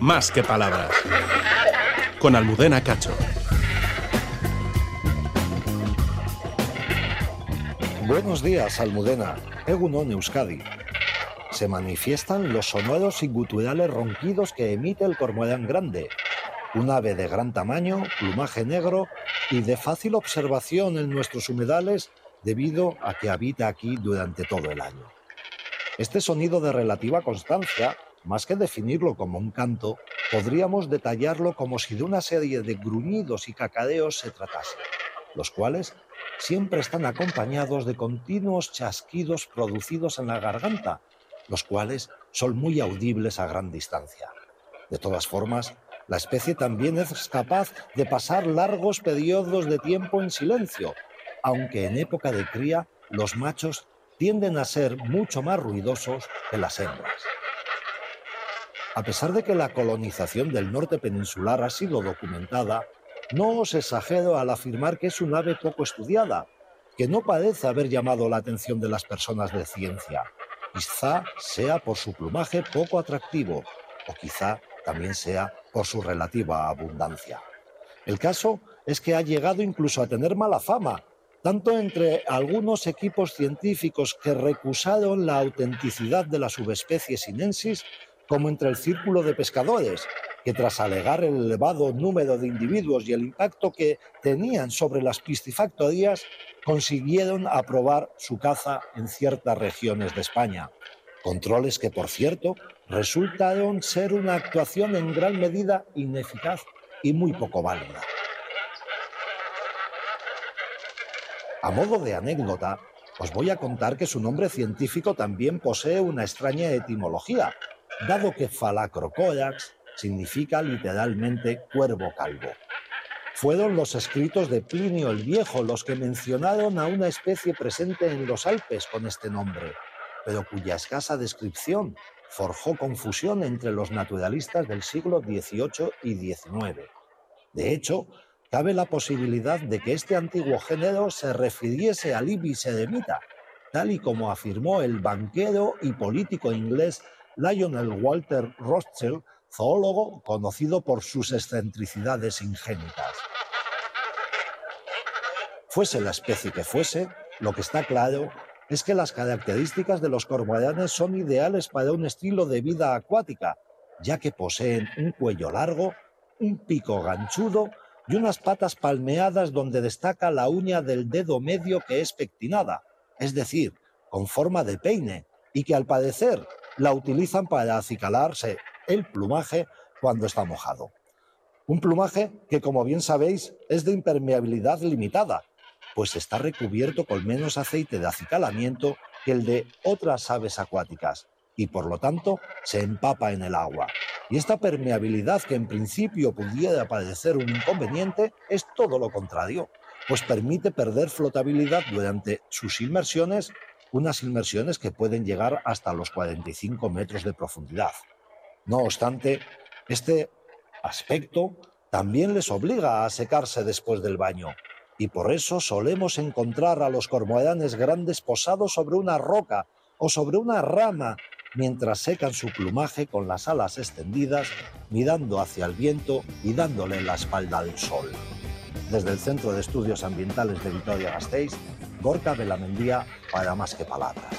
Más que palabras. Con Almudena Cacho. Buenos días, Almudena. Egunon Euskadi. Se manifiestan los sonoros y guturales ronquidos que emite el cormorán grande, un ave de gran tamaño, plumaje negro y de fácil observación en nuestros humedales debido a que habita aquí durante todo el año. Este sonido de relativa constancia, más que definirlo como un canto, podríamos detallarlo como si de una serie de gruñidos y cacadeos se tratase, los cuales siempre están acompañados de continuos chasquidos producidos en la garganta, los cuales son muy audibles a gran distancia. De todas formas, la especie también es capaz de pasar largos periodos de tiempo en silencio, aunque en época de cría los machos tienden a ser mucho más ruidosos que las hembras. A pesar de que la colonización del norte peninsular ha sido documentada, no os exagero al afirmar que es un ave poco estudiada, que no parece haber llamado la atención de las personas de ciencia. Quizá sea por su plumaje poco atractivo, o quizá también sea por su relativa abundancia. El caso es que ha llegado incluso a tener mala fama, tanto entre algunos equipos científicos que recusaron la autenticidad de la subespecie sinensis, como entre el círculo de pescadores, que tras alegar el elevado número de individuos y el impacto que tenían sobre las piscifactorías, consiguieron aprobar su caza en ciertas regiones de España. Controles que, por cierto, resultaron ser una actuación en gran medida ineficaz y muy poco válida. A modo de anécdota, os voy a contar que su nombre científico también posee una extraña etimología, dado que Phalacrocorax significa literalmente cuervo calvo. Fueron los escritos de Plinio el Viejo los que mencionaron a una especie presente en los Alpes con este nombre, pero cuya escasa descripción forjó confusión entre los naturalistas del siglo XVIII y XIX. De hecho, cabe la posibilidad de que este antiguo género se refiriese al ibis edemita, tal y como afirmó el banquero y político inglés Lionel Walter Rothschild, zoólogo conocido por sus excentricidades ingénitas. Fuese la especie que fuese, lo que está claro es que las características de los cormoranes son ideales para un estilo de vida acuática, ya que poseen un cuello largo, un pico ganchudo y unas patas palmeadas donde destaca la uña del dedo medio que es pectinada, es decir, con forma de peine, y que al parecer la utilizan para acicalarse el plumaje cuando está mojado. Un plumaje que, como bien sabéis, es de impermeabilidad limitada, pues está recubierto con menos aceite de acicalamiento que el de otras aves acuáticas, y por lo tanto se empapa en el agua. Y esta permeabilidad que en principio pudiera parecer un inconveniente es todo lo contrario, pues permite perder flotabilidad durante sus inmersiones, unas inmersiones que pueden llegar hasta los 45 metros de profundidad. No obstante, este aspecto también les obliga a secarse después del baño, y por eso solemos encontrar a los cormoranes grandes posados sobre una roca o sobre una rama mientras secan su plumaje con las alas extendidas, mirando hacia el viento y dándole la espalda al sol. Desde el Centro de Estudios Ambientales de Vitoria-Gasteiz, Gorka Belamendía para Más que Palabras.